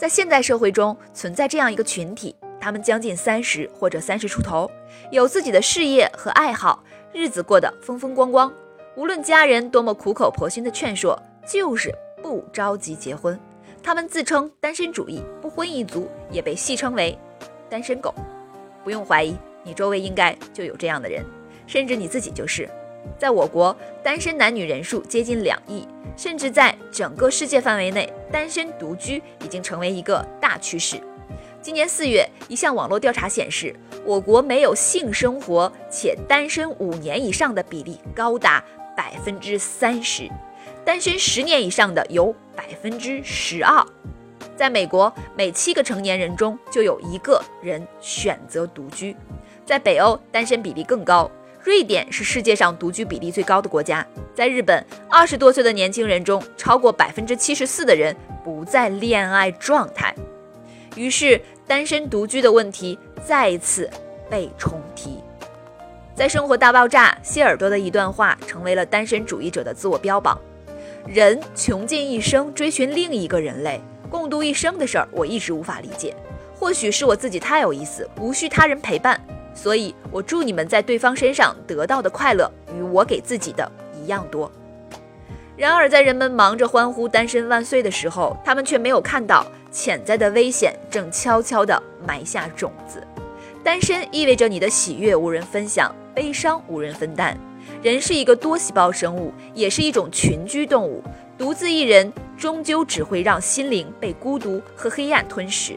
在现代社会中，存在这样一个群体，他们将近三十或者三十出头，有自己的事业和爱好，日子过得风风光光。无论家人多么苦口婆心的劝说，就是不着急结婚。他们自称单身主义，不婚一族，也被戏称为“单身狗”。不用怀疑，你周围应该就有这样的人，甚至你自己就是。在我国，单身男女人数接近两亿，甚至在整个世界范围内，单身独居已经成为一个大趋势。今年四月，一项网络调查显示，我国没有性生活且单身五年以上的比例高达百分之三十，单身十年以上的有百分之十二。在美国，每七个成年人中就有一个人选择独居，在北欧，单身比例更高。瑞典是世界上独居比例最高的国家。在日本，二十多岁的年轻人中，超过百分之七十四的人不在恋爱状态。于是，单身独居的问题再次被重提。在《生活大爆炸》，谢耳朵的一段话成为了单身主义者的自我标榜：人穷尽一生追寻另一个人类，共度一生的事儿，我一直无法理解。或许是我自己太有意思，无需他人陪伴。所以，我祝你们在对方身上得到的快乐与我给自己的一样多。然而，在人们忙着欢呼“单身万岁”的时候，他们却没有看到潜在的危险正悄悄地埋下种子。单身意味着你的喜悦无人分享，悲伤无人分担。人是一个多细胞生物，也是一种群居动物。独自一人，终究只会让心灵被孤独和黑暗吞噬。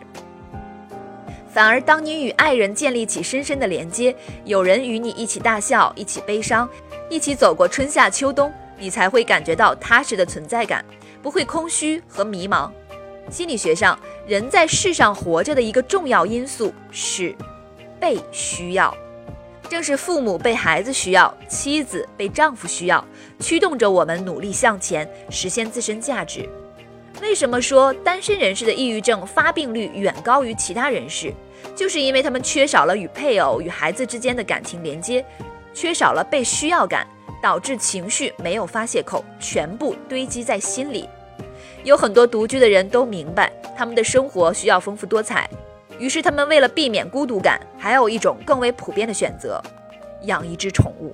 反而，当你与爱人建立起深深的连接，有人与你一起大笑，一起悲伤，一起走过春夏秋冬，你才会感觉到踏实的存在感，不会空虚和迷茫。心理学上，人在世上活着的一个重要因素是被需要，正是父母被孩子需要，妻子被丈夫需要，驱动着我们努力向前，实现自身价值。为什么说单身人士的抑郁症发病率远高于其他人士？就是因为他们缺少了与配偶、与孩子之间的感情连接，缺少了被需要感，导致情绪没有发泄口，全部堆积在心里。有很多独居的人都明白，他们的生活需要丰富多彩，于是他们为了避免孤独感，还有一种更为普遍的选择：养一只宠物。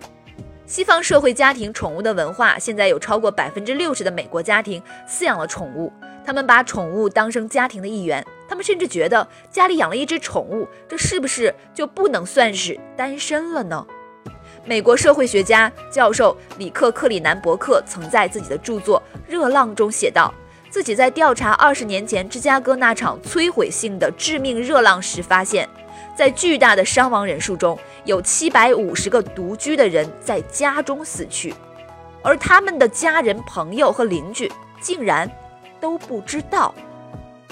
西方社会家庭宠物的文化，现在有超过百分之六十的美国家庭饲养了宠物，他们把宠物当成家庭的一员。他们甚至觉得家里养了一只宠物，这是不是就不能算是单身了呢？美国社会学家教授里克·克里南伯克曾在自己的著作《热浪》中写道，自己在调查二十年前芝加哥那场摧毁性的致命热浪时发现。在巨大的伤亡人数中，有七百五十个独居的人在家中死去，而他们的家人、朋友和邻居竟然都不知道。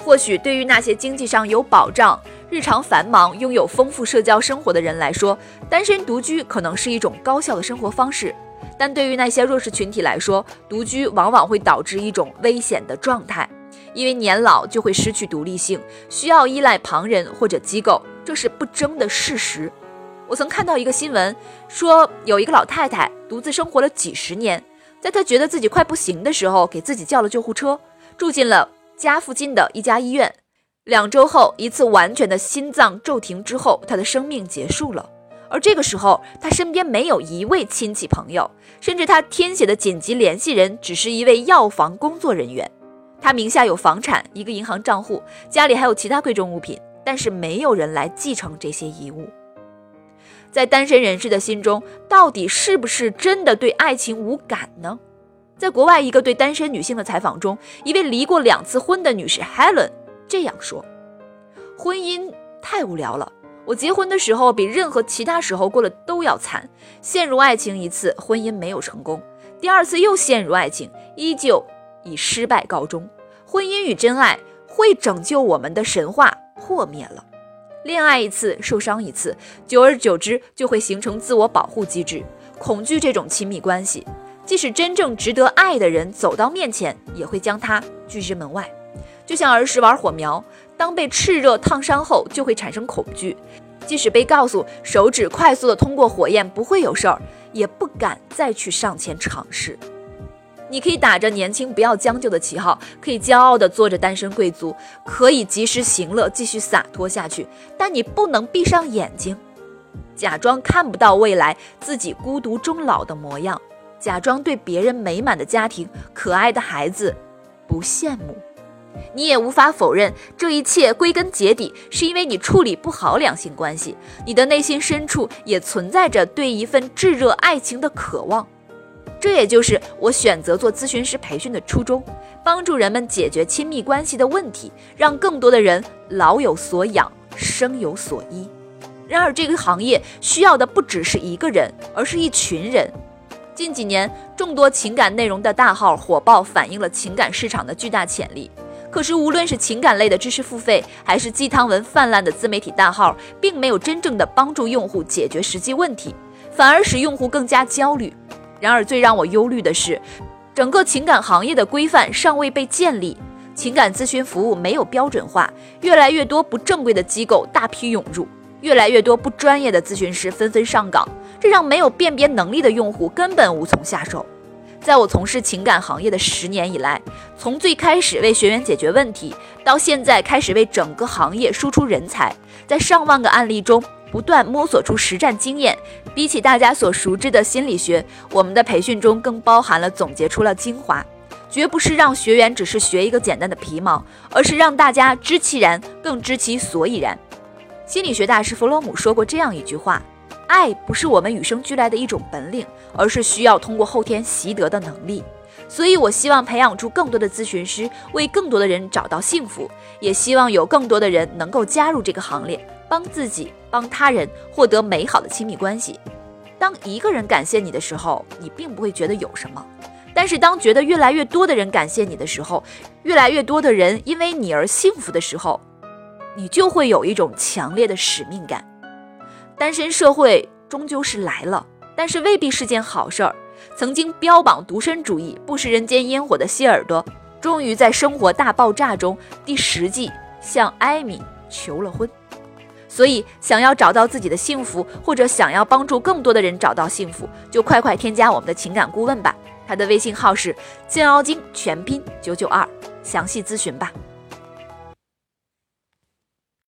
或许对于那些经济上有保障、日常繁忙、拥有丰富社交生活的人来说，单身独居可能是一种高效的生活方式；但对于那些弱势群体来说，独居往往会导致一种危险的状态，因为年老就会失去独立性，需要依赖旁人或者机构。这是不争的事实。我曾看到一个新闻，说有一个老太太独自生活了几十年，在她觉得自己快不行的时候，给自己叫了救护车，住进了家附近的一家医院。两周后，一次完全的心脏骤停之后，她的生命结束了。而这个时候，她身边没有一位亲戚朋友，甚至她填写的紧急联系人只是一位药房工作人员。她名下有房产、一个银行账户，家里还有其他贵重物品。但是没有人来继承这些遗物。在单身人士的心中，到底是不是真的对爱情无感呢？在国外一个对单身女性的采访中，一位离过两次婚的女士 Helen 这样说：“婚姻太无聊了，我结婚的时候比任何其他时候过得都要惨。陷入爱情一次，婚姻没有成功；第二次又陷入爱情，依旧以失败告终。婚姻与真爱。”会拯救我们的神话破灭了。恋爱一次，受伤一次，久而久之就会形成自我保护机制，恐惧这种亲密关系。即使真正值得爱的人走到面前，也会将他拒之门外。就像儿时玩火苗，当被炽热烫伤后，就会产生恐惧。即使被告诉手指快速的通过火焰不会有事儿，也不敢再去上前尝试。你可以打着年轻不要将就的旗号，可以骄傲的做着单身贵族，可以及时行乐，继续洒脱下去。但你不能闭上眼睛，假装看不到未来自己孤独终老的模样，假装对别人美满的家庭、可爱的孩子不羡慕。你也无法否认，这一切归根结底是因为你处理不好两性关系。你的内心深处也存在着对一份炙热爱情的渴望。这也就是我选择做咨询师培训的初衷，帮助人们解决亲密关系的问题，让更多的人老有所养，生有所依。然而，这个行业需要的不只是一个人，而是一群人。近几年，众多情感内容的大号火爆，反映了情感市场的巨大潜力。可是，无论是情感类的知识付费，还是鸡汤文泛滥的自媒体大号，并没有真正的帮助用户解决实际问题，反而使用户更加焦虑。然而，最让我忧虑的是，整个情感行业的规范尚未被建立，情感咨询服务没有标准化，越来越多不正规的机构大批涌入，越来越多不专业的咨询师纷纷上岗，这让没有辨别能力的用户根本无从下手。在我从事情感行业的十年以来，从最开始为学员解决问题，到现在开始为整个行业输出人才，在上万个案例中不断摸索出实战经验。比起大家所熟知的心理学，我们的培训中更包含了总结出了精华，绝不是让学员只是学一个简单的皮毛，而是让大家知其然，更知其所以然。心理学大师弗洛姆说过这样一句话。爱不是我们与生俱来的一种本领，而是需要通过后天习得的能力。所以，我希望培养出更多的咨询师，为更多的人找到幸福，也希望有更多的人能够加入这个行列，帮自己、帮他人获得美好的亲密关系。当一个人感谢你的时候，你并不会觉得有什么；但是当觉得越来越多的人感谢你的时候，越来越多的人因为你而幸福的时候，你就会有一种强烈的使命感。单身社会终究是来了，但是未必是件好事儿。曾经标榜独身主义、不食人间烟火的希尔多，终于在生活大爆炸中第十季向艾米求了婚。所以，想要找到自己的幸福，或者想要帮助更多的人找到幸福，就快快添加我们的情感顾问吧。他的微信号是煎熬精全拼九九二，详细咨询吧。